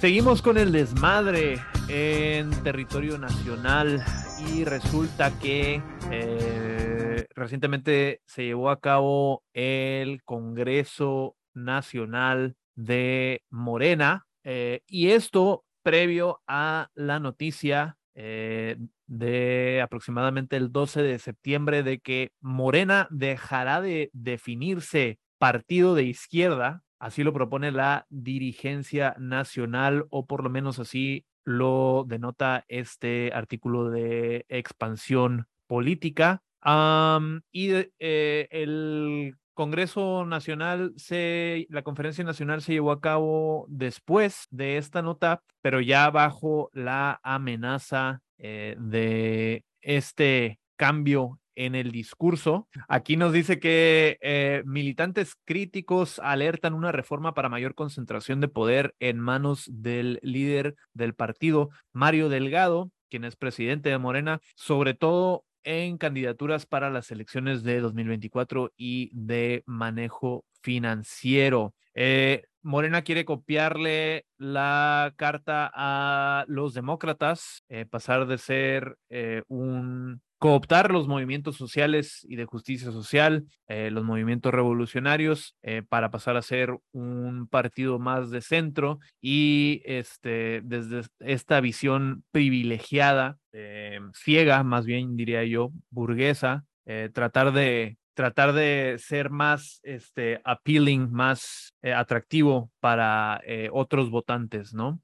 Seguimos con el desmadre en territorio nacional y resulta que eh, recientemente se llevó a cabo el Congreso Nacional de Morena eh, y esto previo a la noticia eh, de aproximadamente el 12 de septiembre de que Morena dejará de definirse partido de izquierda Así lo propone la dirigencia nacional, o por lo menos así lo denota este artículo de expansión política. y eh, el Congreso Nacional, se, la conferencia nacional se llevó a cabo después de esta nota, pero ya bajo la amenaza eh, de este cambio en el discurso. Aquí nos dice que eh, militantes críticos alertan una reforma para mayor concentración de poder en manos del líder del partido, Mario Delgado, quien es presidente de Morena, sobre todo en candidaturas para las elecciones de 2024 y de manejo financiero. Eh, Morena quiere copiarle la carta a los demócratas, eh, pasar de ser un cooptar los movimientos sociales y de justicia social, eh, los movimientos revolucionarios, eh, para pasar a ser un partido más de centro y este, desde esta visión privilegiada, eh, ciega, más bien diría yo, burguesa, tratar de tratar de ser más este, appealing, más atractivo para otros votantes, ¿no?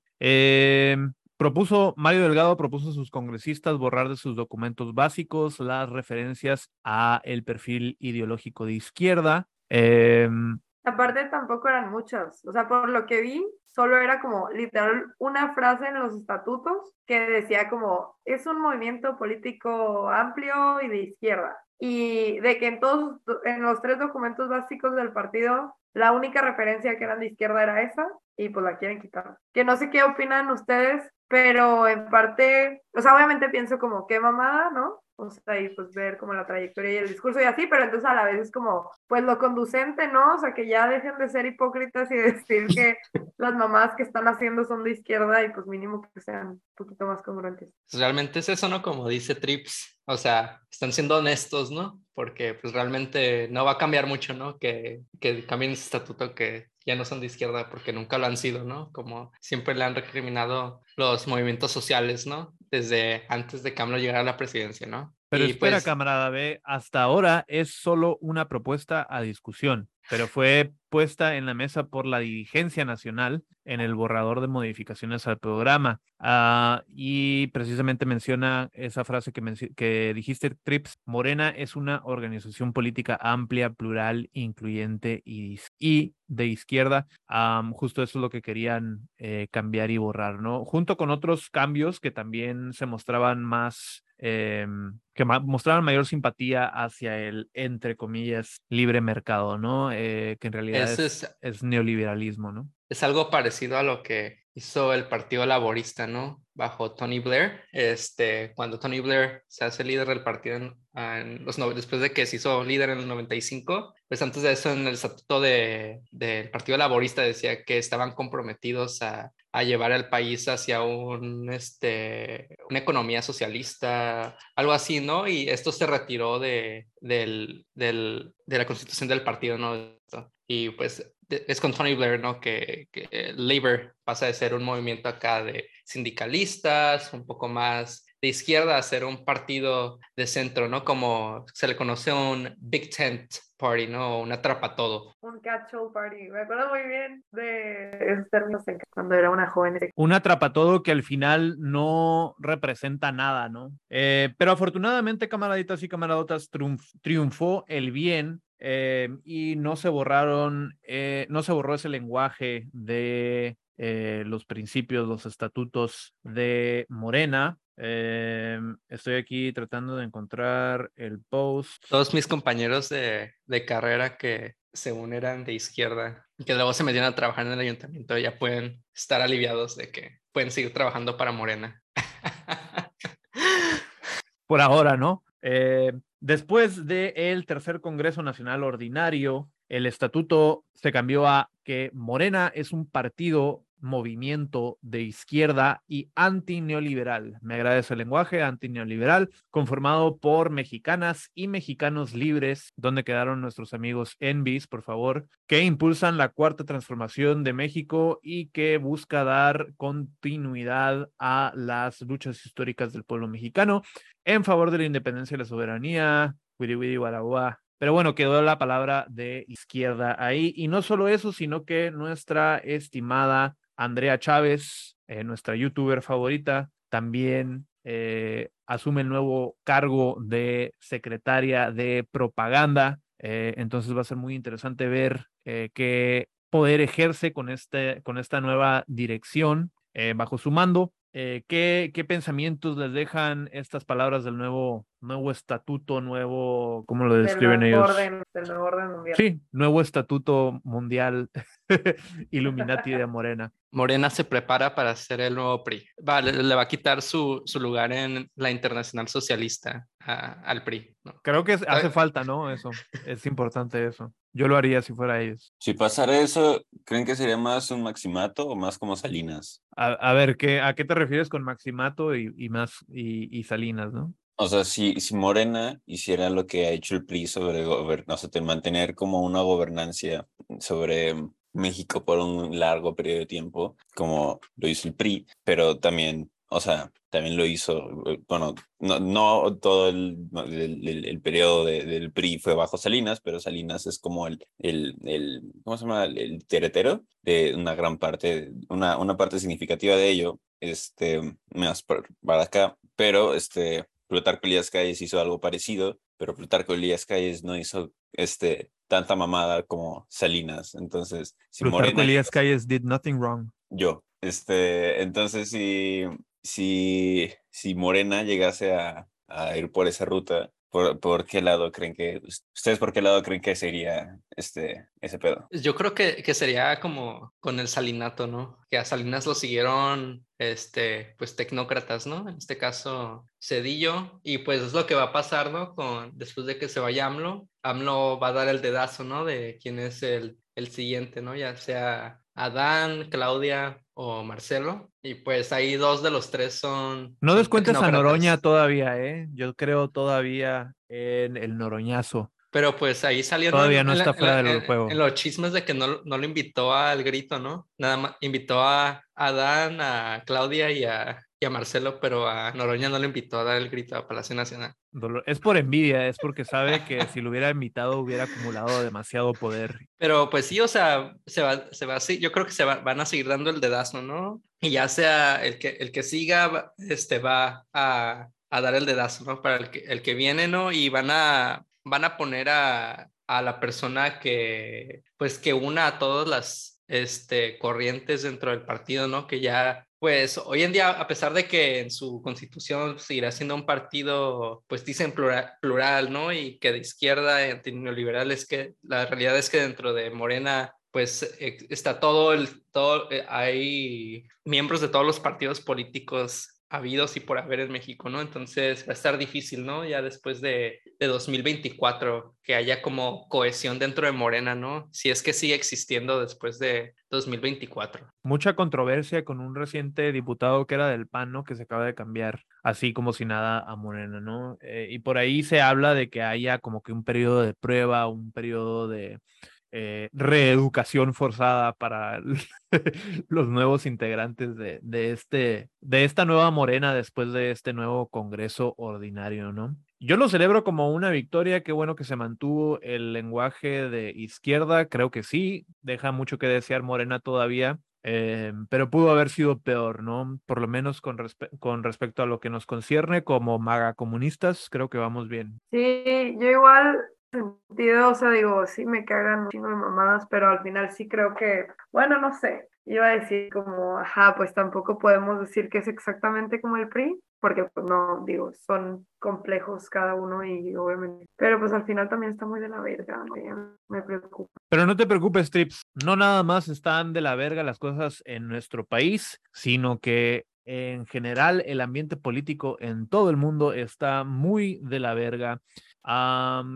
Propuso, Mario Delgado propuso a sus congresistas borrar de sus documentos básicos las referencias a el perfil ideológico de izquierda. Em, Aparte tampoco eran muchas, o sea, por lo que vi, solo era como literal una frase en los estatutos que decía como es un movimiento político amplio y de izquierda. Y de que en todos, en los tres documentos básicos del partido, la única referencia que eran de izquierda era esa, y pues la quieren quitar. Que no sé qué opinan ustedes, pero en parte, o sea, obviamente pienso como qué mamada, ¿no? O sea, y pues ver como la trayectoria y el discurso y así, pero entonces a la vez es como, pues lo conducente, ¿no? O sea, que ya dejen de ser hipócritas y decir que las mamás que están haciendo son de izquierda y pues mínimo que sean un poquito más congruentes. Realmente es eso, ¿no? Como dice Trips, o sea, están siendo honestos, ¿no? Porque pues realmente no va a cambiar mucho, ¿no? Que, que cambien ese estatuto que ya no son de izquierda porque nunca lo han sido, ¿no? Como siempre le han recriminado los movimientos sociales, ¿no? Desde antes de que AMLO llegara a la presidencia, ¿no? Pero espera, pues camarada B, hasta ahora es solo una propuesta a discusión pero fue puesta en la mesa por la dirigencia nacional en el borrador de modificaciones al programa. Ah, y precisamente menciona esa frase que, que dijiste, Trips, Morena es una organización política amplia, plural, incluyente y, y de izquierda. justo eso es lo que querían eh, cambiar y borrar, ¿no? Junto con otros cambios que también se mostraban más em, que mostraban mayor simpatía hacia el, entre comillas, libre mercado, ¿no? Eh, que en realidad es, neoliberalismo, ¿no? Es algo parecido a lo que hizo el Partido Laborista, ¿no? Bajo Tony Blair. Este, cuando Tony Blair se hace líder del partido en, los, después de que se hizo líder en el 95, pues antes de eso en el estatuto del Partido Laborista decía que estaban comprometidos a a llevar al país hacia un, este, una economía socialista, algo así, ¿no? Y esto se retiró de, del, del, de la constitución del partido, ¿no? Y pues es con Tony Blair, ¿no? Que, que Labor pasa de ser un movimiento acá de sindicalistas, un poco más de izquierda a ser un partido de centro, ¿no? Como se le conoce un Big Tent Party, ¿no? Un atrapa todo. Un catch-all party. Me acuerdo muy bien de esos términos cuando era una joven. Un atrapa todo que al final no representa nada, ¿no? Eh, pero afortunadamente, camaraditas y camaradotas, triunfó el bien eh, y no se borraron, eh, no se borró ese lenguaje de los principios, los estatutos de Morena. Em, estoy aquí tratando de encontrar el post. Todos mis compañeros de, de carrera que según eran de izquierda y que luego se metieron a trabajar en el ayuntamiento ya pueden estar aliviados de que pueden seguir trabajando para Morena. por ahora, ¿no? Eh, después del tercer Congreso Nacional Ordinario, el estatuto se cambió a que Morena es un partido movimiento de izquierda y antineoliberal. Me agradece el lenguaje antineoliberal, conformado por mexicanas y mexicanos libres, donde quedaron nuestros amigos Envis, por favor, que impulsan la cuarta transformación de México y que busca dar continuidad a las luchas históricas del pueblo mexicano en favor de la independencia y la soberanía. Pero bueno, quedó la palabra de izquierda ahí. Y no solo eso, sino que nuestra estimada Andrea Chávez, eh, nuestra youtuber favorita, también eh, asume el nuevo cargo de secretaria de propaganda. Eh, entonces va a ser muy interesante ver qué poder ejerce con, este, con esta nueva dirección bajo su mando. ¿qué, ¿qué, pensamientos les dejan estas palabras del nuevo nuevo estatuto, nuevo, ¿cómo lo describen ellos? Orden, del nuevo orden mundial. Sí, nuevo estatuto mundial Illuminati de Morena. Morena se prepara para ser el nuevo PRI. Va, le, va a quitar su, su, lugar en la Internacional Socialista al PRI. Creo que hace falta, ¿no? Eso, es importante eso. Yo lo haría si fuera ellos. Si pasara eso, ¿creen que sería más un maximato o más como Salinas? A, ver, ¿qué, ¿a qué te refieres con maximato y, y más y, y Salinas, no? O sea, si, si Morena hiciera lo que ha hecho el PRI sobre o sea, mantener como una gobernancia sobre México por un largo periodo de tiempo, como lo hizo el PRI, pero también, o sea, también lo hizo, eh, bueno, no, no todo el, el, el periodo del PRI fue bajo Salinas, pero Salinas es como el, el, el ¿cómo se llama? El, teretero de una gran parte, una, una parte significativa de ello, este, más para acá, pero este, Plutarco Elías Calles hizo algo parecido, pero Plutarco Elías Calles no hizo este, tanta mamada como Salinas. Entonces, si Plutarco Elías Calles did nothing wrong. Yo. Este, entonces, si, si, si Morena llegase a, a ir por esa ruta, ¿Por, qué lado creen que, ustedes por qué lado creen que sería este, ese pedo? Yo creo que, que sería como con el salinato, ¿no? Que a Salinas lo siguieron, este, pues tecnócratas, ¿no? En este caso, Cedillo, y pues es lo que va a pasar, ¿no? Con, después de que se vaya AMLO, AMLO va a dar el dedazo, ¿no? De quién es el, el siguiente, ¿no? Ya sea Adán, Claudia o Marcelo. Y pues ahí dos de los tres son. No descuentes a Noroña todavía, ¿eh? Yo creo todavía en el Noroñazo. Pero pues ahí salió. Todavía no está fuera del juego. En los chismes de que no, no lo invitó al grito, ¿no? Nada más invitó a Adán, a Claudia y a, y a Marcelo, pero a Noroña no le invitó a dar el grito a Palacio Nacional. Es por envidia, es porque sabe que si lo hubiera invitado hubiera acumulado demasiado poder. Pero pues sí, o sea, se va, se va así, yo creo que se van a seguir dando el dedazo, ¿no? Y ya sea el que, el que siga, este va a, a dar el dedazo, ¿no? Para el que, el que viene, ¿no? Y van a, van a poner a, a la persona que, pues que una a todas las este, corrientes dentro del partido, ¿no? Que ya pues hoy en día, a pesar de que en su constitución seguirá siendo un partido, pues dicen plural, plural ¿no? Y que de izquierda, antineoliberal, es que la realidad es que dentro de Morena, pues está todo el, todo, eh, hay miembros de todos los partidos políticos habidos y por haber en México, ¿no? Entonces va a estar difícil, ¿no? Ya después de, de 2024, que haya como cohesión dentro de Morena, ¿no? Si es que sigue existiendo después de 2024. Mucha controversia con un reciente diputado que era del PAN, ¿no? Que se acaba de cambiar así como si nada a Morena, ¿no? Eh, y por ahí se habla de que haya como que un periodo de prueba, un periodo de eh, reeducación forzada para los nuevos integrantes de, de, este, de esta nueva morena después de este nuevo Congreso ordinario, ¿no? Yo lo celebro como una victoria, qué bueno que se mantuvo el lenguaje de izquierda, creo que sí, deja mucho que desear Morena todavía, eh, pero pudo haber sido peor, ¿no? Por lo menos con, con respecto a lo que nos concierne como maga comunistas, creo que vamos bien. Sí, yo igual sentido, o sea, digo, sí me cagan un chingo de mamadas, pero al final sí creo que, bueno, no sé, iba a decir como, ajá, pues tampoco podemos decir que es exactamente como el PRI, porque pues no, digo, son complejos cada uno y obviamente, pero pues al final también está muy de la verga, me preocupa. Pero no te preocupes, Trips, no nada más están de la verga las cosas en nuestro país, sino que en general el ambiente político en todo el mundo está muy de la verga.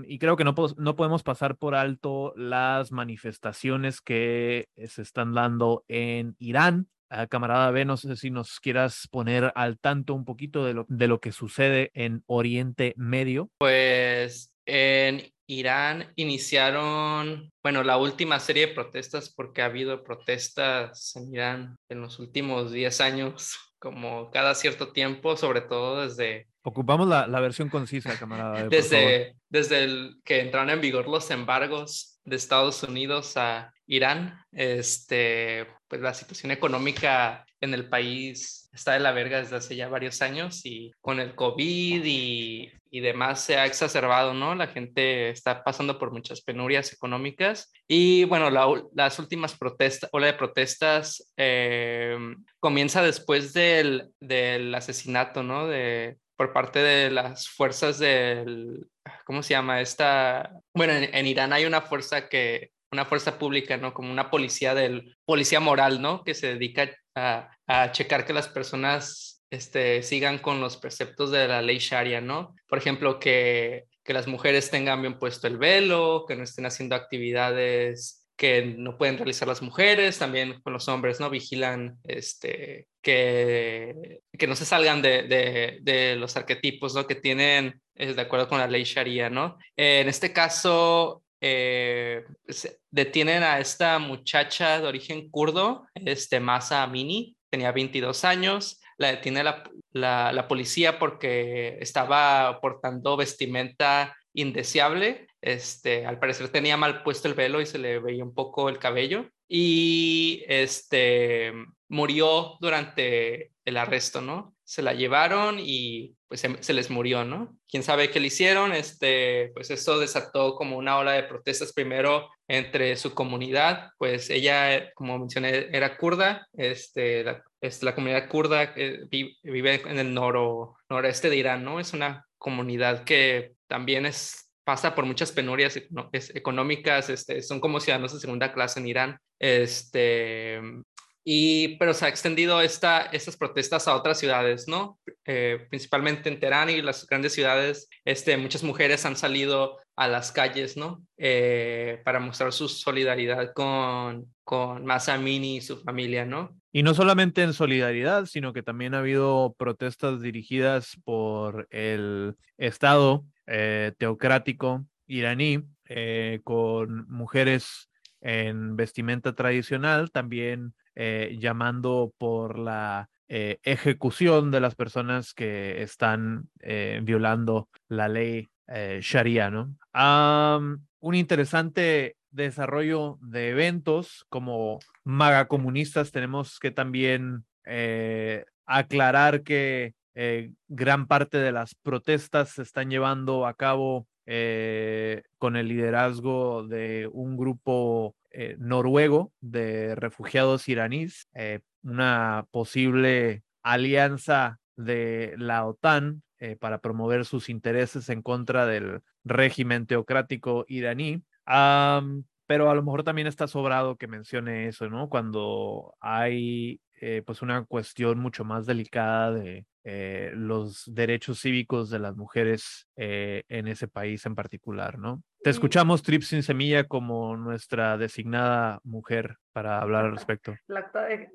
Y creo que no, no podemos pasar por alto las manifestaciones que se están dando en Irán. Ah, camarada B, no sé si nos quieras poner al tanto un poquito de lo, de lo que sucede en Oriente Medio. Pues en Irán iniciaron, bueno, la última serie de protestas, porque ha habido protestas en Irán en los últimos 10 años, como cada cierto tiempo, sobre todo desde... Ocupamos la, la versión concisa, camarada. desde, desde el que entraron en vigor los embargos de Estados Unidos a Irán, este, pues la situación económica en el país está de la verga desde hace ya varios años y con el COVID y, y demás se ha exacerbado, ¿no? La gente está pasando por muchas penurias económicas y bueno, las últimas protestas, ola de protestas eh, comienza después del, del asesinato, ¿no? De, por parte de las fuerzas del, ¿cómo se llama? Esta, bueno, en Irán hay una fuerza que una fuerza pública, ¿no? Como una policía del, policía moral, ¿no? Que se dedica a, a checar que las personas este, sigan con los preceptos de la ley Sharia, ¿no? Por ejemplo, que, que las mujeres tengan bien puesto el velo, que no estén haciendo actividades que no pueden realizar las mujeres, también con los hombres, ¿no? Vigilan este, que, que no se salgan de, de, los arquetipos, ¿no? Que tienen, de acuerdo con la ley Sharia, ¿no? en este caso, eh, detienen a esta muchacha de origen kurdo, este, Masa Amini, tenía 22 años, la detiene la, la, policía porque estaba portando vestimenta indeseable, este, al parecer tenía mal puesto el velo y se le veía un poco el cabello y este, murió durante el arresto, ¿no? Se la llevaron y pues se, les murió, ¿no? Quién sabe qué le hicieron, este, pues eso desató como una ola de protestas primero entre su comunidad, pues ella, como mencioné, era kurda, este, la, es la comunidad kurda que vive en el noro, noreste de Irán, ¿no? Es una comunidad que también es pasa por muchas penurias económicas, este, son como ciudadanos de segunda clase en Irán, este, y, pero se ha extendido esta, estas protestas a otras ciudades, ¿no? Eh, principalmente en Teherán y las grandes ciudades, este, muchas mujeres han salido a las calles, ¿no? Eh, para mostrar su solidaridad con, con Masa Amini y su familia, ¿no? Y no solamente en solidaridad, sino que también ha habido protestas dirigidas por el Estado eh, teocrático iraní, con mujeres en vestimenta tradicional, también eh, llamando por la eh, ejecución de las personas que están eh, violando la ley Sharia, ¿no? un interesante desarrollo de eventos como maga comunistas tenemos que también aclarar que gran parte de las protestas se están llevando a cabo con el liderazgo de un grupo eh, noruego de refugiados iraníes, eh, una posible alianza de la OTAN eh, para promover sus intereses en contra del régimen teocrático iraní. pero a lo mejor también está sobrado que mencione eso, ¿no? Cuando hay pues una cuestión mucho más delicada de los derechos cívicos de las mujeres en ese país en particular, ¿no? Te escuchamos, Trip Sin Semilla, como nuestra designada mujer para hablar al respecto. La,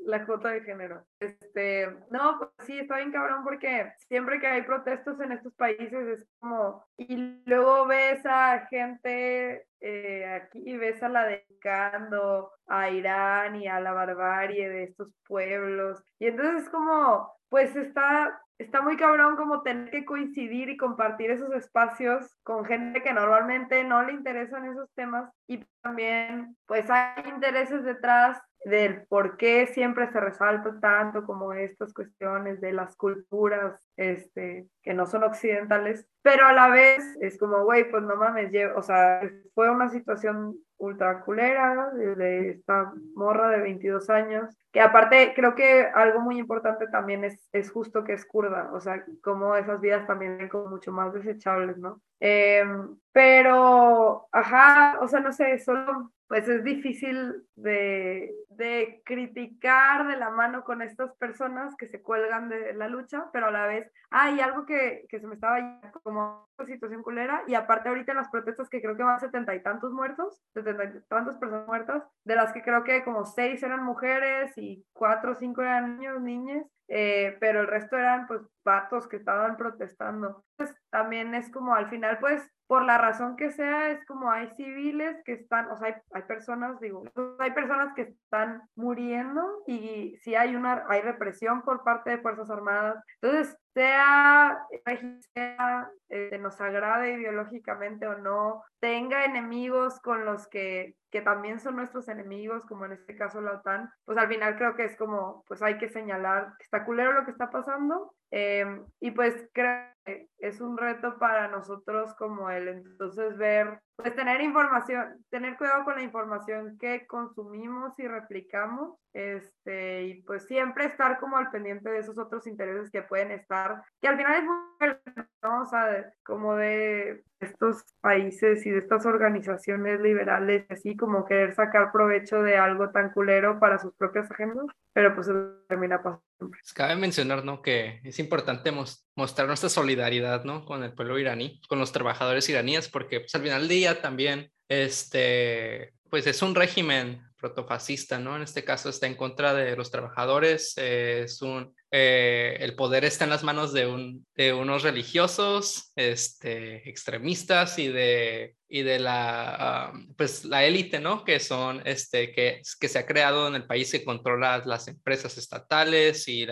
la cuota de género. Este, no, pues sí, está bien cabrón porque siempre que hay protestos en estos países es como, y luego ves a gente eh, aquí ves a la dedicando a Irán y a la barbarie de estos pueblos. Y entonces es como, pues está está muy cabrón como tener que coincidir y compartir esos espacios con gente que normalmente no le interesan esos temas y también pues hay intereses detrás del por qué siempre se resalta tanto como estas cuestiones de las culturas este, que no son occidentales, pero a la vez es como, güey, pues no mames, o sea, fue una situación ultra culera de esta morra de 22 años, que aparte creo que algo muy importante también es, es justo que es kurda, o sea, como esas vidas también son mucho más desechables, ¿no? Em, pero, ajá, o sea, no sé, solo pues es difícil de, de, criticar de la mano con estas personas que se cuelgan de la lucha, pero a la vez, ah, y algo que, que se me estaba como situación culera, y aparte ahorita en las protestas que creo que van setenta y tantos muertos, setenta y tantas personas muertas, de las que creo que como seis eran mujeres y cuatro o cinco eran niños, niñas, eh, pero el resto eran pues vatos que estaban protestando. Entonces también es como al final pues por la razón que sea, es como hay civiles que están, o sea, hay, hay, personas, digo, hay personas que están muriendo y si hay una, hay represión por parte de Fuerzas Armadas. Entonces, sea, este, nos agrade ideológicamente o no, tenga enemigos con los que, que también son nuestros enemigos, como en este caso la OTAN, pues al final creo que es como, pues hay que señalar que está culero lo que está pasando em, y pues creo que es un reto para nosotros como el entonces ver pues tener información, tener cuidado con la información que consumimos y replicamos, este, y pues siempre estar como al pendiente de esos otros intereses que pueden estar, que al final es muy, ¿no? O sea, como de estos países y de estas organizaciones liberales, así como querer sacar provecho de algo tan culero para sus propias agendas, pero pues termina pasando. Pues, cabe mencionar, ¿no? Que es importante mostrar nuestra solidaridad, ¿no? Con el pueblo iraní, con los trabajadores iraníes, porque pues al final del día también, este, pues es un régimen protofascista, ¿no? En este caso está en contra de los trabajadores, es un, eh, el poder está en las manos de, un, de unos religiosos este, extremistas y de, la, pues, la élite, ¿no? Que son, este, que, se ha creado en el país que controla las empresas estatales y,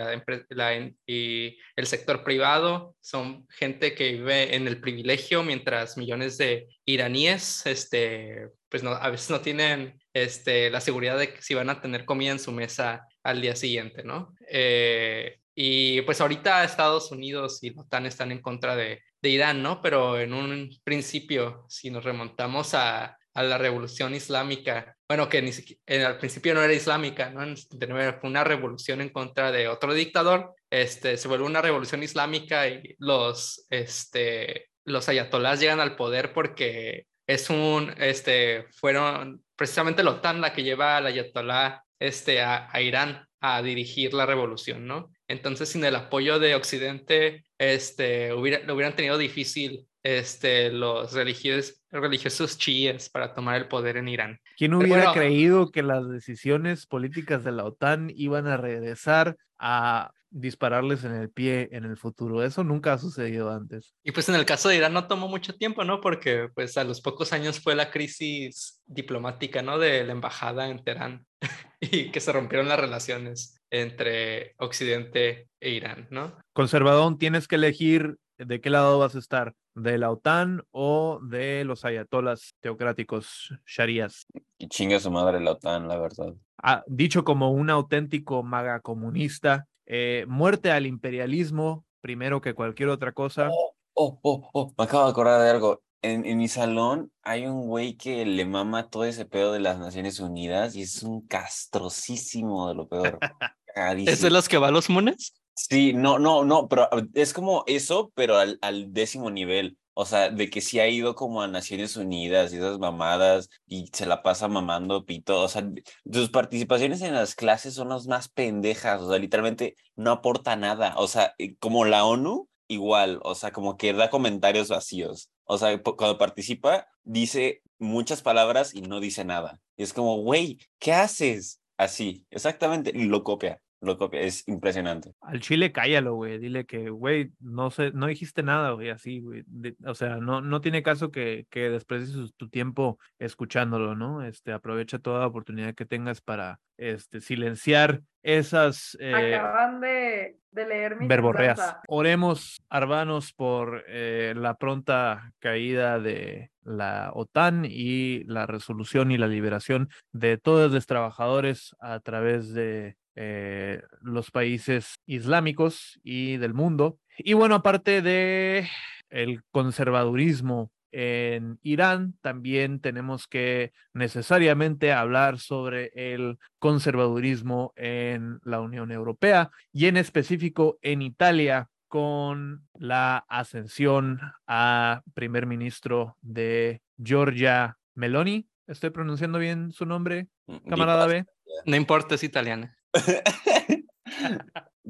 el sector privado. Son gente que vive en el privilegio mientras millones de iraníes, este, pues no, a veces no tienen este, la seguridad de si van a tener comida en su mesa al día siguiente, ¿no? Eh, y pues ahorita Estados Unidos y la OTAN están en contra de, de Irán, ¿no? Pero en un principio, si nos remontamos a, a la revolución islámica, bueno, que siquiera, al principio no era islámica, ¿no? En fue una revolución en contra de otro dictador, este, se vuelve una revolución islámica y los, este, los ayatolás llegan al poder porque es un, este, fueron precisamente la OTAN la que lleva al ayatolá este, a, Irán a dirigir la revolución, ¿no? Entonces, sin el apoyo de Occidente, este, hubiera, lo hubieran tenido difícil este, los religiosos, religiosos chiíes para tomar el poder en Irán. ¿Quién hubiera creído que las decisiones políticas de la OTAN iban a regresar a dispararles en el pie en el futuro. Eso nunca ha sucedido antes. Y pues en el caso de Irán no tomó mucho tiempo, ¿no? Porque pues a los pocos años fue la crisis diplomática, ¿no? De la embajada en Teherán y que se rompieron las relaciones entre Occidente e Irán, ¿no? Conservadón, tienes que elegir de qué lado vas a estar, de la OTAN o de los ayatolas teocráticos sharías. Y chinga su madre la OTAN, la verdad. Ah, dicho como un auténtico maga comunista, eh, muerte al imperialismo, primero que cualquier otra cosa. Oh, oh, oh, oh, me acabo de acordar de algo. En, en mi salón hay un güey que le mama todo ese pedo de las Naciones Unidas y es un castrosísimo de lo peor. ¿Es de los que va a los mones? Sí, no, no, no, pero es como eso, pero al, al décimo nivel. O sea, de que sí ha ido como a Naciones Unidas y esas mamadas y se la pasa mamando pito. O sea, sus participaciones en las clases son las más pendejas. O sea, literalmente no aporta nada. O sea, eh, como la ONU, igual. O sea, como que da comentarios vacíos. O sea, cuando participa, dice muchas palabras y no dice nada. Y es como, güey, ¿qué haces? Así, exactamente, y lo copia lo copia, es impresionante. Al chile cállalo, güey, dile que, güey, no sé, no dijiste nada, güey, así, güey. o sea, no, no tiene caso que, que desprecies tu tiempo escuchándolo, ¿no? Este, aprovecha toda oportunidad que tengas para, este, silenciar esas... Eh, Acaban de, de leer mi verborreas. Oremos, Arbanos, por eh, la pronta caída de la OTAN y la resolución y la liberación de todos los trabajadores a través de eh, los países islámicos y del mundo. Y bueno, aparte de el conservadurismo en Irán, también tenemos que necesariamente hablar sobre el conservadurismo en la Unión Europea y en específico en Italia con la ascensión a primer ministro de Georgia Meloni. ¿Estoy pronunciando bien su nombre, Mm, camarada B? No importa, es italiana.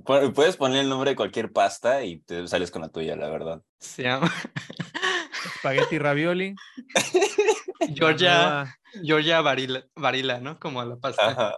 Puedes poner el nombre de cualquier pasta y te sales con la tuya, la verdad. Se llama Spaghetti ravioli. Georgia, nueva- Georgia Varila, Varila, ¿no? Como la pasta. Ajá.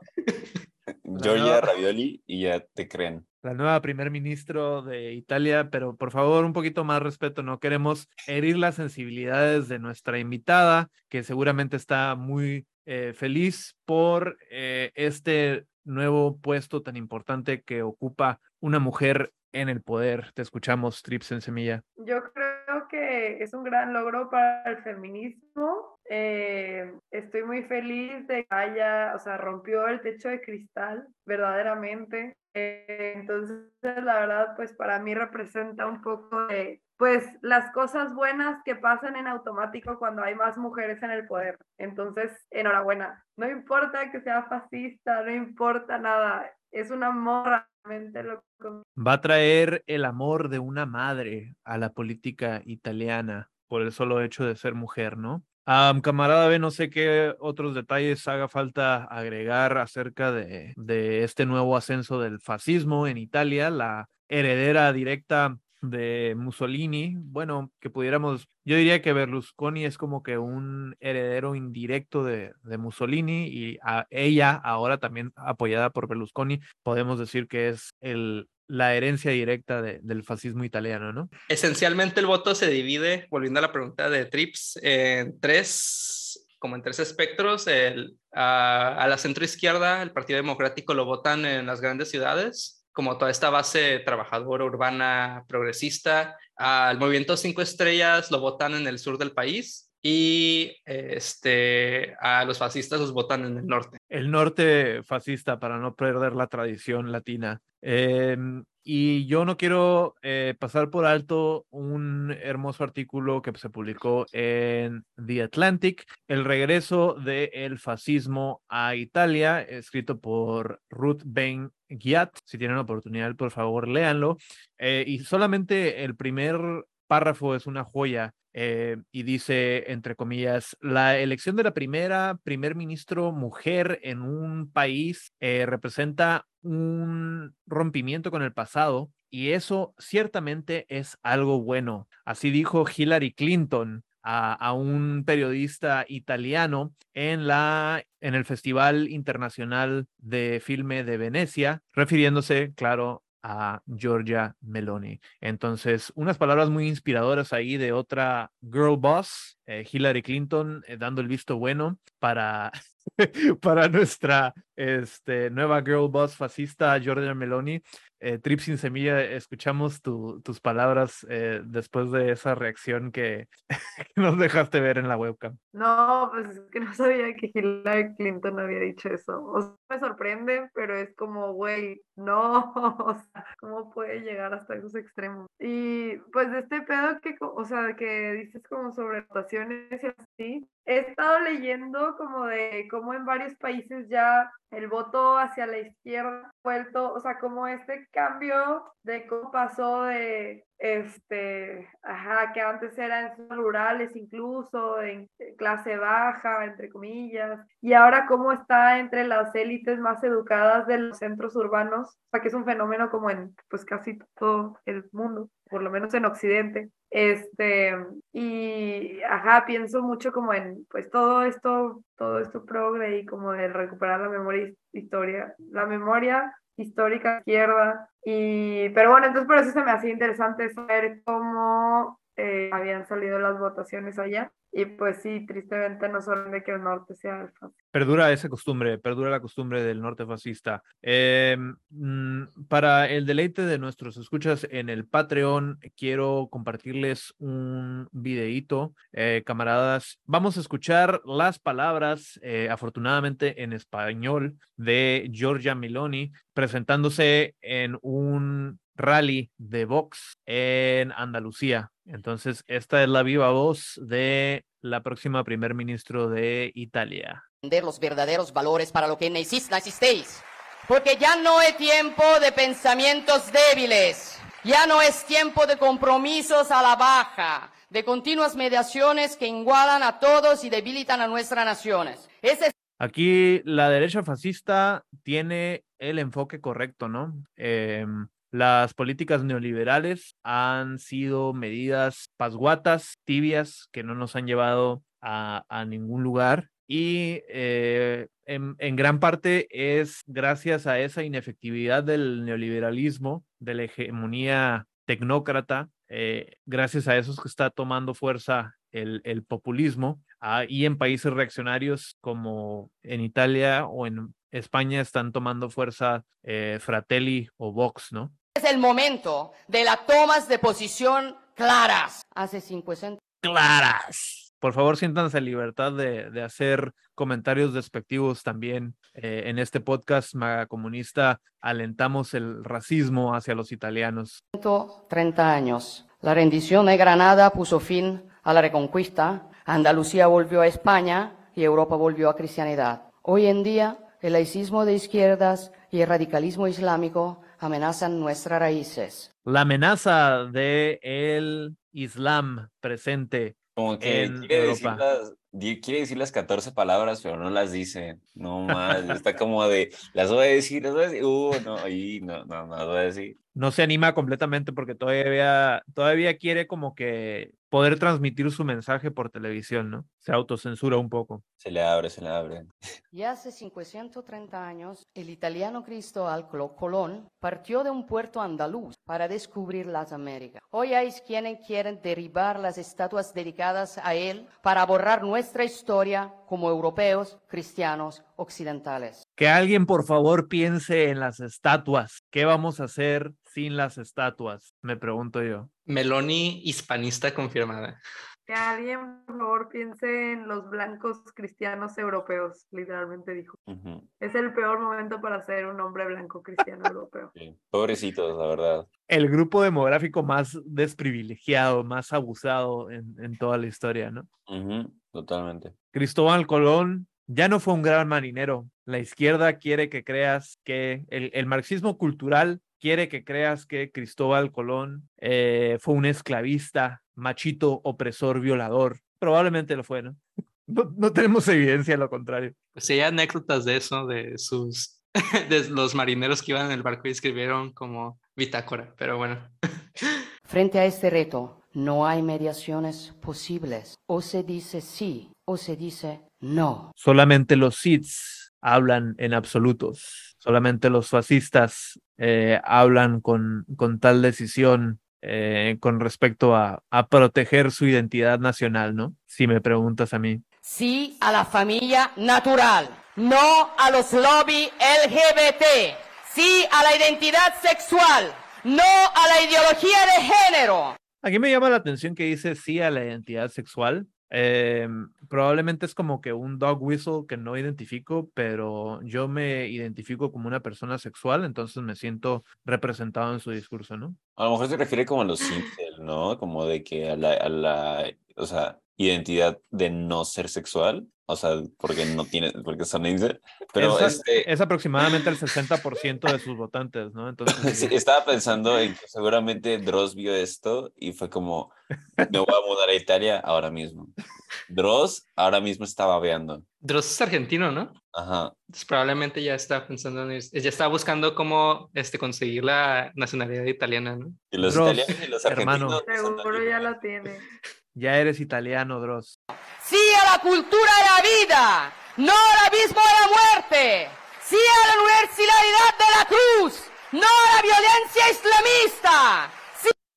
Georgia nueva- Ravioli y ya te creen. la nueva primer ministro de Italia, pero por favor un poquito más respeto, no queremos herir las sensibilidades de nuestra invitada, que seguramente está muy eh, feliz por eh, este nuevo puesto tan importante que ocupa una mujer en el poder. Te escuchamos, Trips en Semilla. Yo creo que es un gran logro para el feminismo. Eh, estoy muy feliz de que haya, o sea, rompió el techo de cristal, verdaderamente. Eh, entonces, la verdad, pues para mí representa un poco de, pues, las cosas buenas que pasan en automático cuando hay más mujeres en el poder. Entonces, enhorabuena. No importa que sea fascista, no importa nada. Es un amor realmente Va a traer el amor de una madre a la política italiana por el solo hecho de ser mujer, ¿no? Am, camarada B, no sé qué otros detalles haga falta agregar acerca de, de este nuevo ascenso del fascismo en Italia, la heredera directa de Mussolini. Bueno, que pudiéramos, yo diría que Berlusconi es como que un heredero indirecto de, de Mussolini y a ella, ahora también apoyada por Berlusconi, podemos decir que es el, la herencia directa de- del fascismo italiano, ¿no? Esencialmente el voto se divide, volviendo a la pregunta de Trips, en tres, como en tres espectros. El, a, a la centro izquierda, el Partido Democrático lo votan en las grandes ciudades, como toda esta base trabajadora, urbana, progresista. Al movimiento Cinco Estrellas lo votan en el sur del país y este, a los fascistas los votan en el norte. El norte fascista para no perder la tradición latina. Em, y yo no quiero eh, pasar por alto un hermoso artículo que se publicó en The Atlantic, El regreso del fascismo a Italia, escrito por Ruth Bain Giat. Si tienen oportunidad, por favor, léanlo. Eh, y solamente el primer párrafo es una joya eh, y dice, entre comillas, la elección de la primera primer ministro mujer en un país eh, representa un rompimiento con el pasado y eso ciertamente es algo bueno. Así dijo Hillary Clinton a, un periodista italiano en, la, en el Festival Internacional de Filme de Venecia, refiriéndose, claro, a Georgia Meloni. Entonces, unas palabras muy inspiradoras ahí de otra girl boss, eh, Hillary Clinton, eh, dando el visto bueno para, para nuestra este, nueva girl boss fascista, Georgia Meloni. Eh, Trip sin semilla, escuchamos tu- tus palabras eh, después de esa reacción que, nos dejaste ver en la webcam. No, pues es que no sabía que Hillary Clinton había dicho eso. O sea, me sorprende, pero es como, güey, no, o sea, ¿cómo puede llegar hasta esos extremos? Y pues de este pedo que, o sea, que dices como sobre votaciones y así, he estado leyendo como de cómo en varios países ya el voto hacia la izquierda vuelto, o sea, como este cambio de cómo pasó de, este, ajá, que antes eran rurales incluso, en clase baja, entre comillas, y ahora cómo está entre las élites más educadas de los centros urbanos, o sea, que es un fenómeno como en, pues, casi todo el mundo, por lo menos en Occidente. Este, y ajá, pienso mucho como en pues todo esto, todo esto progre y como de recuperar la memoria his- historia, la memoria histórica izquierda. Y, pero bueno, entonces por eso se me hacía interesante saber cómo eh, habían salido las votaciones allá. Y pues sí, tristemente no solo de que el norte sea el fascista. Perdura esa costumbre, perdura la costumbre del norte fascista. Mm, para el deleite de nuestros escuchas en el Patreon, quiero compartirles un videíto, eh, camaradas. Vamos a escuchar las palabras, eh, afortunadamente en español, de Giorgia Meloni, presentándose en un rally de Vox en Andalucía. Entonces, esta es la viva voz de la próxima primer ministro de Italia. entender los verdaderos valores para lo que necis- naciste. Porque ya no es tiempo de pensamientos débiles. Ya no es tiempo de compromisos a la baja, de continuas mediaciones que igualan a todos y debilitan a nuestras naciones. Ese Aquí la derecha fascista tiene el enfoque correcto, ¿no? Em, las políticas neoliberales han sido medidas pasguatas, tibias, que no nos han llevado a, ningún lugar y eh, en, gran parte es gracias a esa inefectividad del neoliberalismo, de la hegemonía tecnócrata, eh, gracias a eso es que está tomando fuerza el, el populismo ah, y en países reaccionarios como en Italia o en España están tomando fuerza eh, Fratelli o Vox, ¿no? Es el momento de las tomas de posición claras. Hace 50 claras por favor siéntanse en libertad de, de, hacer comentarios despectivos también. Eh, en este podcast Maga Comunista alentamos el racismo hacia los italianos. 30 años. La rendición de Granada puso fin a la reconquista. Andalucía volvió a España y Europa volvió a cristianidad. Hoy en día, el laicismo de izquierdas y el radicalismo islámico amenazan nuestras raíces. La amenaza de el Islam presente como que en quiere decir, Europa. las, quiere decir las 14 palabras, pero no las dice. No más. Está como de, las voy a decir, las voy a decir. Uh, no, ahí no, no, no las voy a decir. No se anima completamente porque todavía, todavía quiere como que poder transmitir su mensaje por televisión, ¿no? Se autocensura un poco. Se le abre, se le abre. Y hace 530 años, el italiano Cristóbal Colón partió de un puerto andaluz para descubrir las Américas. Hoy hay quienes quieren derribar las estatuas dedicadas a él para borrar nuestra historia como europeos, cristianos, occidentales. Que alguien por favor piense en las estatuas. ¿Qué vamos a hacer sin las estatuas? Me pregunto yo. Meloni hispanista confirmada. Que alguien, por favor, piense en los blancos cristianos europeos, literalmente dijo. Es el peor momento para ser un hombre blanco cristiano europeo. sí. Pobrecitos, la verdad. El grupo demográfico más desprivilegiado, más abusado en, en toda la historia, ¿no? Totalmente. Cristóbal Colón ya no fue un gran marinero. La izquierda quiere que creas que el, el marxismo cultural quiere que creas que Cristóbal Colón eh, fue un esclavista, machito, opresor, violador. Probablemente lo fue, ¿no? No, no tenemos evidencia de lo contrario. Pues sí, hay anécdotas de eso, de sus, de los marineros que iban en el barco y escribieron como bitácora, pero bueno. Frente a este reto, no hay mediaciones posibles. O se dice sí o se dice no. Solamente los Siths hablan en absolutos. Solamente los fascistas eh, hablan con, con tal decisión eh, con respecto a, a proteger su identidad nacional, ¿no? Si me preguntas a mí. Sí a la familia natural, no a los lobby LGBT. Sí a la identidad sexual, no a la ideología de género. Aquí me llama la atención que dice sí a la identidad sexual. Eh, probablemente es como que un dog whistle que no identifico, pero yo me identifico como una persona sexual, entonces me siento representado en su discurso, ¿no? A lo mejor se refiere como a los incel, ¿no? Como de que a la, a la, o sea, identidad de no ser sexual, o sea, porque no tiene, porque son pero es, este, es aproximadamente el 60% de sus votantes, ¿no? Entonces, sí, estaba pensando en que seguramente Dross vio esto y fue como, me voy a mudar a Italia ahora mismo. Dross ahora mismo está babeando. Dross es argentino, ¿no? Ajá. Entonces, probablemente ya está pensando en eso. Ya está buscando cómo este, conseguir la nacionalidad italiana, ¿no? Y los Dross, italianos y los hermano. argentinos. no son tan Seguro ya lo tiene. Ya eres italiano, Dross. Sí a la cultura de la vida, no al abismo de la muerte. Sí a la universalidad de la cruz, no a la violencia islamista.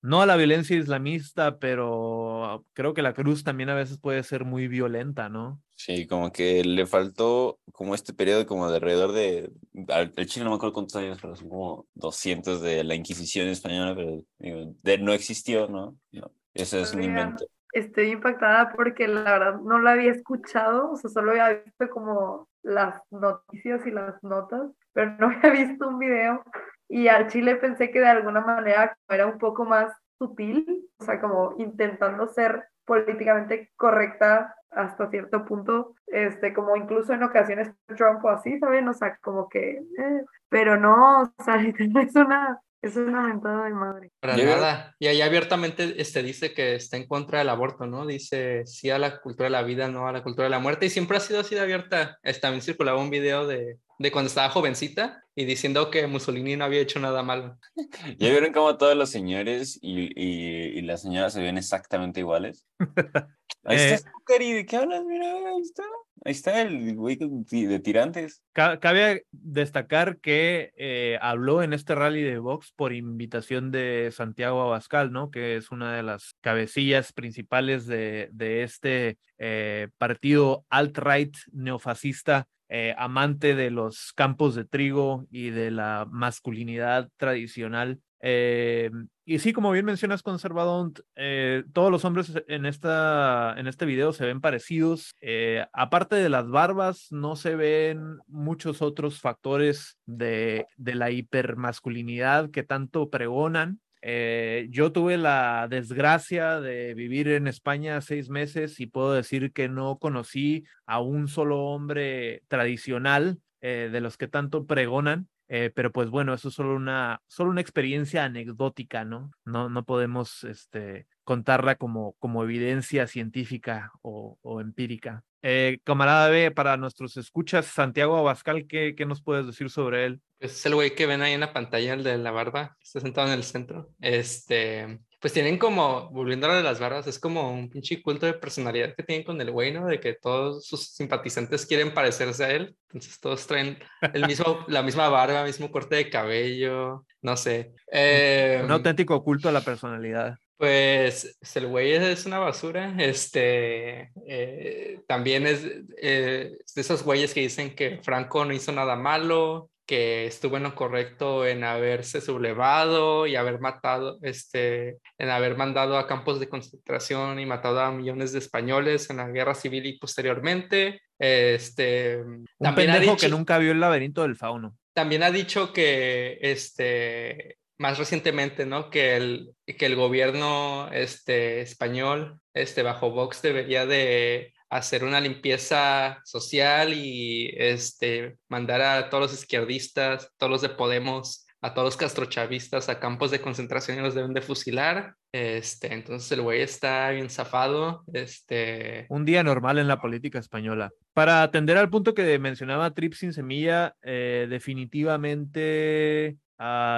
No a la violencia islamista, pero creo que la cruz también a veces puede ser muy violenta, ¿no? Sí, como que le faltó como este periodo como de alrededor de, al al chile no me acuerdo cuántos años, pero son como 200 de la Inquisición española, pero digo, de, no existió, ¿no? No, Ese es un invento. Estoy impactada porque la verdad no la había escuchado, o sea, solo había visto como las noticias y las notas, pero no había visto un video. Y al Chile pensé que de alguna manera era un poco más sutil, o sea, como intentando ser políticamente correcta hasta cierto punto, este, como incluso en ocasiones Trump o así, ¿saben? O sea, como que, eh, pero no, o sea, es una Es una mentada de madre. Para veo. nada. Y ahí abiertamente este, dice que está en contra del aborto, ¿no? Dice sí a la cultura de la vida, no a la cultura de la muerte. Y siempre ha sido así de abierta. También circulaba un video de, de cuando estaba jovencita y diciendo que Mussolini no había hecho nada malo. ¿Ya vieron cómo todos los señores y, y, y las señoras se ven exactamente iguales? Ahí Eh. está Cari, ¿de qué hablas? Mira, ahí está. Ahí está el güey de tirantes. Ca- Cabe destacar que eh, habló en este rally de box por invitación de Santiago Abascal, ¿no? Que es una de las cabecillas principales de, este eh, partido alt-right neofascista, eh, amante de los campos de trigo y de la masculinidad tradicional. Y sí, como bien mencionas, Conservadont, eh, todos los hombres en, esta, en este video se ven parecidos. Eh, aparte de las barbas, no se ven muchos otros factores de, de la hipermasculinidad que tanto pregonan. Eh, yo tuve la desgracia de vivir en España seis meses y puedo decir que no conocí a un solo hombre tradicional eh, de los que tanto pregonan. Eh, pero pues bueno, eso es solo una, solo una experiencia anecdótica, ¿no? No, no podemos este, contarla como, como evidencia científica o, o empírica. Eh, camarada B, para nuestros escuchas, Santiago Abascal, ¿qué, ¿qué nos puedes decir sobre él? Pues es el güey que ven ahí en la pantalla, el de la barba, está sentado en el centro. Este, pues tienen como, volviendo a las barbas, es como un pinche culto de personalidad que tienen con el güey, ¿no? De que todos sus simpatizantes quieren parecerse a él. Entonces todos traen el mismo, la misma barba, mismo corte de cabello, no sé. Eh, Un auténtico culto a la personalidad. Pues pues, el güey es, una basura. Este eh, también es, eh, es de esos güeyes que dicen que Franco no hizo nada malo, que estuvo en lo correcto en haberse sublevado y haber matado, este, en haber mandado a campos de concentración y matado a millones de españoles en la guerra civil y posteriormente. Este, Un también ha pendejo que dicho- nunca vio el laberinto del fauno. también ha dicho que este más recientemente, ¿no? Que el, que el gobierno este, español, este, bajo Vox, debería de hacer una limpieza social y este, mandar a todos los izquierdistas, todos los de Podemos, a todos los castrochavistas a campos de concentración y los deben de fusilar. Este, entonces el güey está bien zafado. Este, Un día normal en la política española. Para atender al punto que mencionaba Trip sin semilla, eh, definitivamente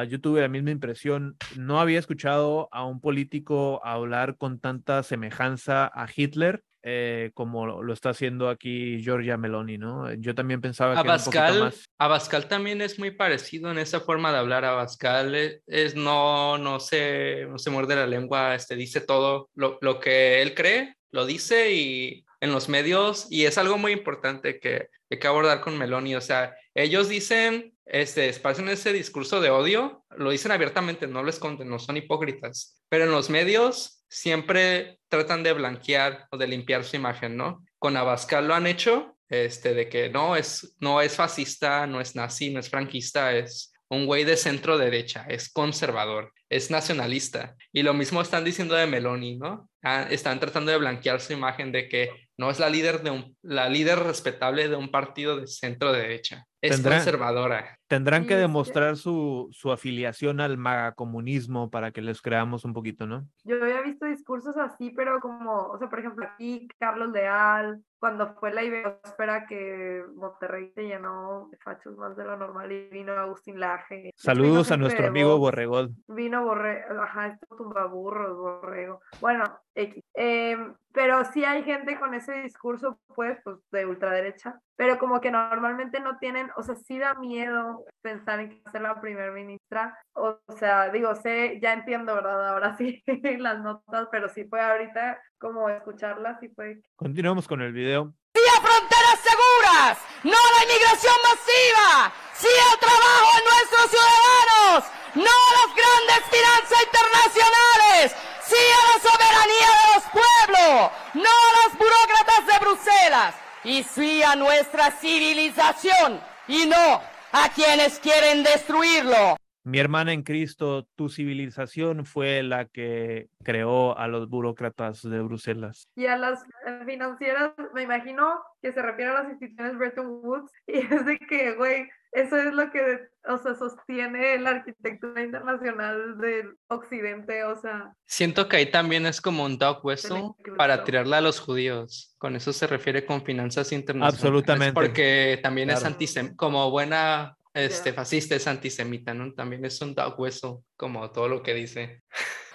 yo tuve la misma impresión. No había escuchado a un político hablar con tanta semejanza a Hitler. Eh, como lo, está haciendo aquí Giorgia Meloni, ¿no? Yo también pensaba que era un Abascal, más. Abascal también es muy parecido en esa forma de hablar. Abascal es, es no, no, se, no se muerde la lengua, este, dice todo lo, lo que él cree, lo dice y en los medios, y es algo muy importante que hay que abordar con Meloni. O sea, ellos dicen, este, esparcen ese discurso de odio, lo dicen abiertamente, no lo esconden, no son hipócritas, pero en los medios siempre tratan de blanquear o de limpiar su imagen, ¿no? Con Abascal lo han hecho, este, de que no es, no es fascista, no es nazi, no es franquista, es un güey de centro derecha, es conservador, es nacionalista. Y lo mismo están diciendo de Meloni, ¿no? Ah, están tratando de blanquear su imagen de que no es la líder, de un, la líder respetable de un partido de centro derecha, es Tendrá- conservadora. Tendrán que- demostrar su, su afiliación al magacomunismo para que les creamos un poquito, ¿no? Yo había visto discursos así, pero como, o sea, por ejemplo, aquí Carlos Leal, cuando fue la Iberosfera que Monterrey se llenó de fachos más de lo normal y vino Agustín Laje. Vino Saludos a gente nuestro amigo Borregón. Vino Borrego, ajá, esto tumbaburros, Borrego. Bueno, X. Em, pero sí hay gente con ese discurso, pues, pues, de ultraderecha, pero como que normalmente no tienen, o sea, sí da miedo pensar en a ser la primer ministra. O sea, digo, sé, ya entiendo, ¿verdad? Ahora sí las notas, pero sí fue ahorita como escucharlas, sí fue Continuamos con el video. ¡Sí a fronteras seguras! ¡No a la inmigración masiva! ¡Sí al trabajo de nuestros ciudadanos! ¡No a las grandes finanzas internacionales! ¡Sí a la soberanía de los pueblos! ¡No a los burócratas de Bruselas! Y sí a nuestra civilización y no a quienes quieren destruirlo. Mi hermana en Cristo, tu civilización fue la que creó a los burócratas de Bruselas. Y a las eh, financieras, me imagino que se refiere a las instituciones Bretton Woods, y es de que, güey, eso es lo que, o sea, sostiene la arquitectura internacional del occidente, o sea. Siento que ahí también es como un dog whistle para tirarla a los judíos. Con eso se refiere con finanzas internacionales. Absolutamente. Porque también es Claro. antisemita, como buena este, fascista es antisemita, ¿no? También es un dog whistle, como todo lo que dice.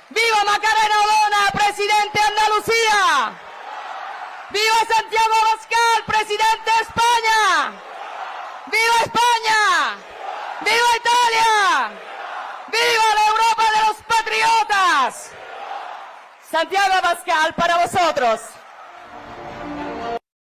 ¡Viva Macarena Olona, presidente de Andalucía! ¡Viva Santiago Abascal, presidente de España! ¡Viva España! ¡Viva Italia! ¡Viva la Europa de los patriotas! Santiago Abascal para vosotros.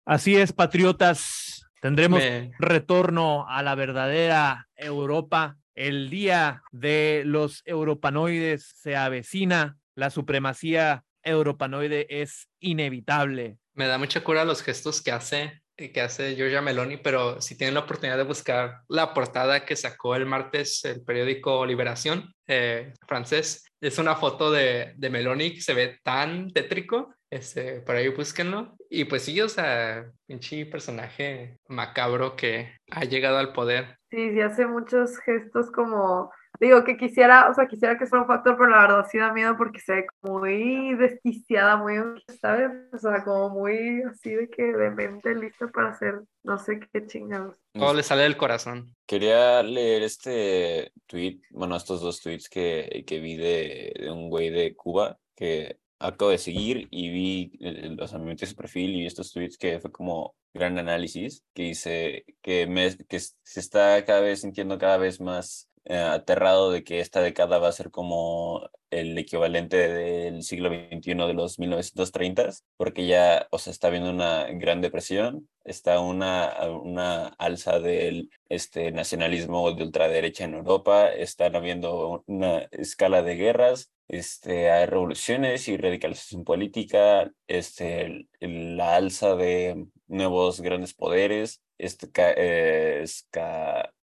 Así es, patriotas. Tendremos Me- retorno a la verdadera Europa. El día de los europanoides se avecina. La supremacía europanoide es inevitable. Me da mucha cura los gestos que hace, que hace Giorgia Meloni, pero si tienen la oportunidad de buscar la portada que sacó el martes el periódico Liberación eh, francés, es una foto de, de Meloni que se ve tan tétrico. Este, por ahí búsquenlo. Y pues sí, o sea, pinche personaje macabro que ha llegado al poder. Sí, sí hace muchos gestos como, digo, que quisiera, o sea, quisiera que fuera un factor, pero la verdad sí da miedo porque se ve como muy desquiciada, muy, ¿sabes? O sea, como muy así de que de mente lista para hacer no sé qué chingados. Todo le sale del corazón. Quería leer este tweet, bueno, estos dos tweets que, que vi de, de un güey de Cuba que acabo de seguir y vi, eh, o sea, me su perfil y vi estos tweets que fue como gran análisis, que dice que, me, que se está cada vez sintiendo cada vez más eh, aterrado de que esta década va a ser como el equivalente del siglo XXI de los 1930s, porque ya, o sea, está habiendo una gran depresión, está una, una alza del este, nacionalismo de ultraderecha en Europa, están habiendo una escala de guerras, este, hay revoluciones y radicalización política, este, la alza de nuevos grandes poderes, este, eh,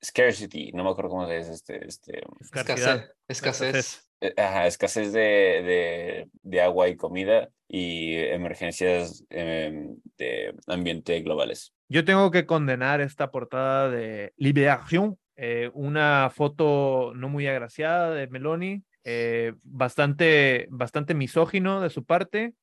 scarcity, no me acuerdo cómo se dice este, este, Escasidad. Escasez. Escasez. eh, ajá, escasez de, de, de agua y comida y emergencias em, de ambiente globales. Yo tengo que condenar esta portada de Liberación, eh, una foto no muy agraciada de Meloni, eh, bastante, bastante misógino de su parte.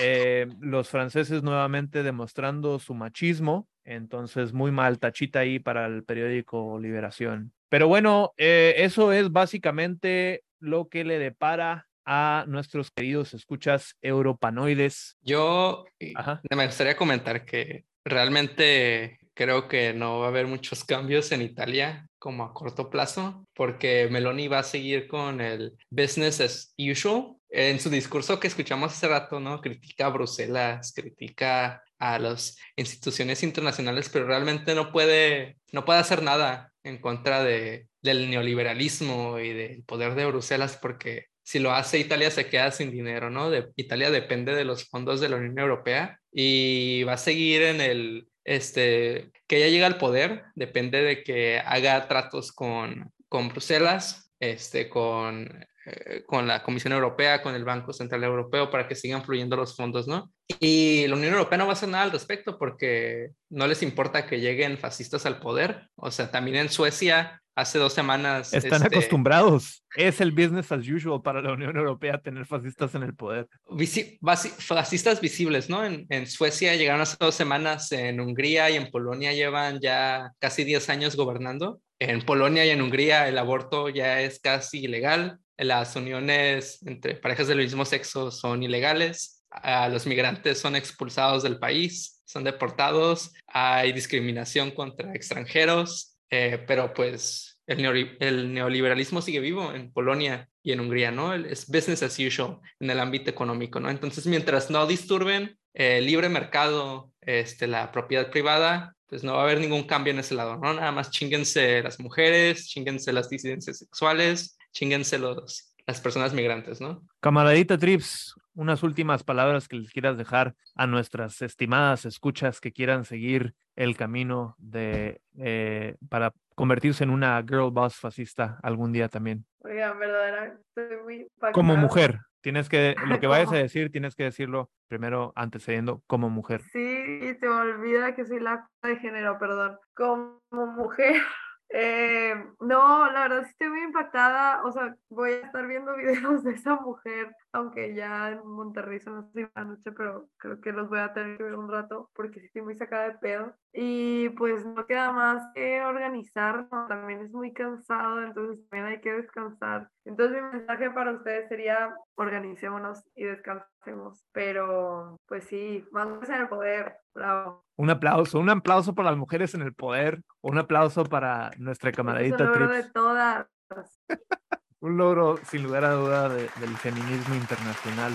eh, los franceses nuevamente demostrando su machismo, entonces muy mal tachita ahí para el periódico Liberación. Pero bueno, eh, eso es básicamente lo que le depara a nuestros queridos escuchas europanoides. Yo Ajá. me gustaría comentar que realmente creo que no va a haber muchos cambios en Italia como a corto plazo, porque Meloni va a seguir con el business as usual. En su discurso que escuchamos hace rato, ¿no? Critica a Bruselas, critica a las instituciones internacionales, pero realmente no puede, no puede hacer nada en contra de, del neoliberalismo y del poder de Bruselas, porque si lo hace Italia se queda sin dinero, ¿no? De, Italia depende de los fondos de la Unión Europea y va a seguir en el, este, que ella llega al poder, depende de que haga tratos con, con Bruselas, este, con, eh, con la Comisión Europea, con el Banco Central Europeo, para que sigan fluyendo los fondos, ¿no? Y la Unión Europea no va a hacer nada al respecto porque no les importa que lleguen fascistas al poder. O sea, también en Suecia hace dos semanas... Están este, acostumbrados. Es el business as usual para la Unión Europea tener fascistas en el poder. visi- vasi- fascistas visibles, ¿no? En, en Suecia llegaron hace dos semanas, en Hungría y en Polonia llevan ya casi 10 años gobernando. En Polonia y en Hungría el aborto ya es casi ilegal. Las uniones entre parejas del mismo sexo son ilegales. Los migrantes son expulsados del país, son deportados. Hay discriminación contra extranjeros, eh, pero pues el, neoli- el neoliberalismo sigue vivo en Polonia y en Hungría, ¿no? Es business as usual en el ámbito económico, ¿no? Entonces, mientras no disturben el libre mercado, este, la propiedad privada, pues no va a haber ningún cambio en ese lado, ¿no? Nada más chinguense las mujeres, chinguense las disidencias sexuales, chinguense los, las personas migrantes, ¿no? Camaradita Trips, unas últimas palabras que les quieras dejar a nuestras estimadas escuchas que quieran seguir el camino de eh, para convertirse en una girl boss fascista algún día también. Oigan, verdaderamente estoy muy Como mujer, tienes que, lo que vayas a decir, tienes que decirlo primero antecediendo como mujer. Sí, y se me olvida que soy la de género, perdón. Como mujer, Eh, no, la verdad sí estoy muy impactada. O sea, voy a estar viendo videos de esa mujer, aunque ya en Monterrey son las de la noche, pero creo que los voy a tener que ver un rato porque sí estoy muy sacada de pedo. Y pues no queda más que organizar, también es muy cansado, entonces también hay que descansar. Entonces mi mensaje para ustedes sería organicémonos y descansemos. Pero pues sí, vamos en el poder. Bravo. Un aplauso, un aplauso para las mujeres en el poder, un aplauso para nuestra Es camaradita un logro Trips. de todas. Un logro, sin lugar a duda, de- del feminismo internacional.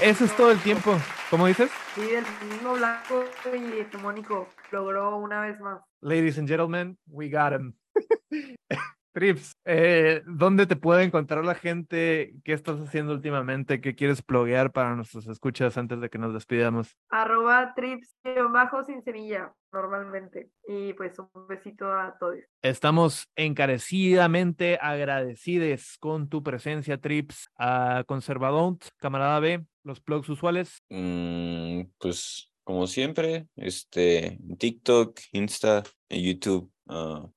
Eso es todo el tiempo. ¿Cómo dices? Sí, el feminismo blanco y hegemónico logró una vez más. Ladies and gentlemen, we got him. Trips, eh, ¿dónde te puede encontrar la gente? ¿Qué estás haciendo últimamente? ¿Qué quieres pluguear para nuestros escuchas antes de que nos despidamos? Arroba trips bajo sin semilla normalmente. Y pues un besito a todos. Estamos encarecidamente agradecidos con tu presencia, Trips, a Conservadont, camarada B, los plugs usuales. Mm, pues como siempre, este, TikTok, Insta, YouTube,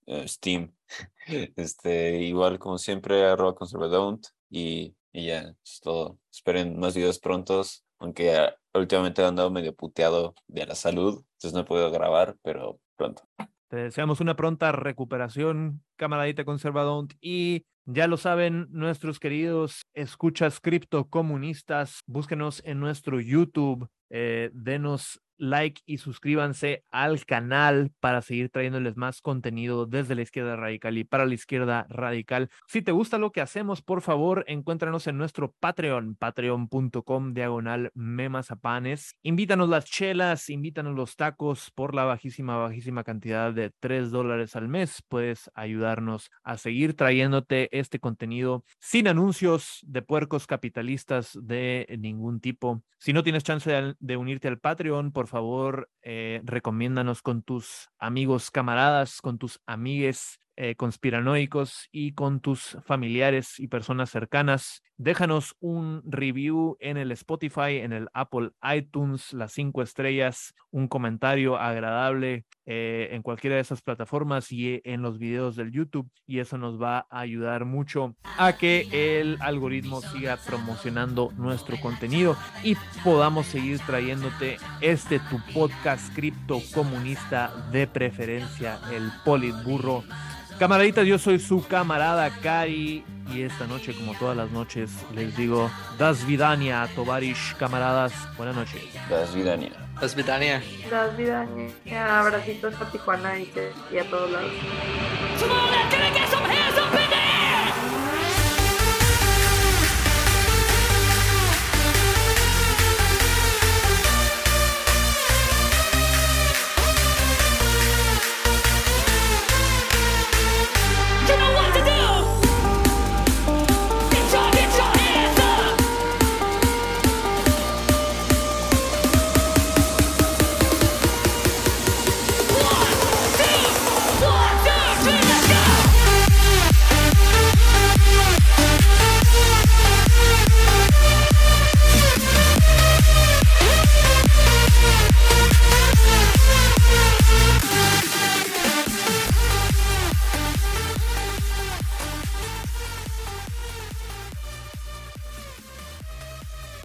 eh, Steam. Este, igual como siempre, arroba conservadont y, y ya, es todo. Esperen más videos prontos, aunque ah, últimamente he andado medio puteado de la salud, entonces no he podido grabar, pero pronto. Te deseamos una pronta recuperación, camaradita Conservadont. Y ya lo saben, nuestros queridos escuchas criptocomunistas, búsquenos en nuestro YouTube, eh, denos like y suscríbanse al canal para seguir trayéndoles más contenido desde la izquierda radical y para la izquierda radical. Si te gusta lo que hacemos, por favor, encuéntranos en nuestro Patreon, patreon.com diagonal memazapanes. Invítanos las chelas, invítanos los tacos por la bajísima, bajísima cantidad de 3 dólares al mes. Puedes ayudarnos a seguir trayéndote este contenido sin anuncios de puercos capitalistas de ningún tipo. Si no tienes chance de, de unirte al Patreon, por favor, eh, recomiéndanos con tus amigos, camaradas, con tus amigues eh, conspiranoicos y con tus familiares y personas cercanas. Déjanos un review en el Spotify, en el Apple iTunes, las cinco estrellas, un comentario agradable eh, en cualquiera de esas plataformas y en los videos del YouTube. Y eso nos va a ayudar mucho a que el algoritmo siga promocionando nuestro contenido y podamos seguir trayéndote este tu podcast cripto comunista de preferencia, el Politburro. Camaraditas, yo soy su camarada Cari y esta noche, como todas las noches, les digo Das Vidania, Tovarish, camaradas, buenas noches. Das Vidania. Das Vidania. Das Vidania. Abracitos a Tijuana y, a todos lados.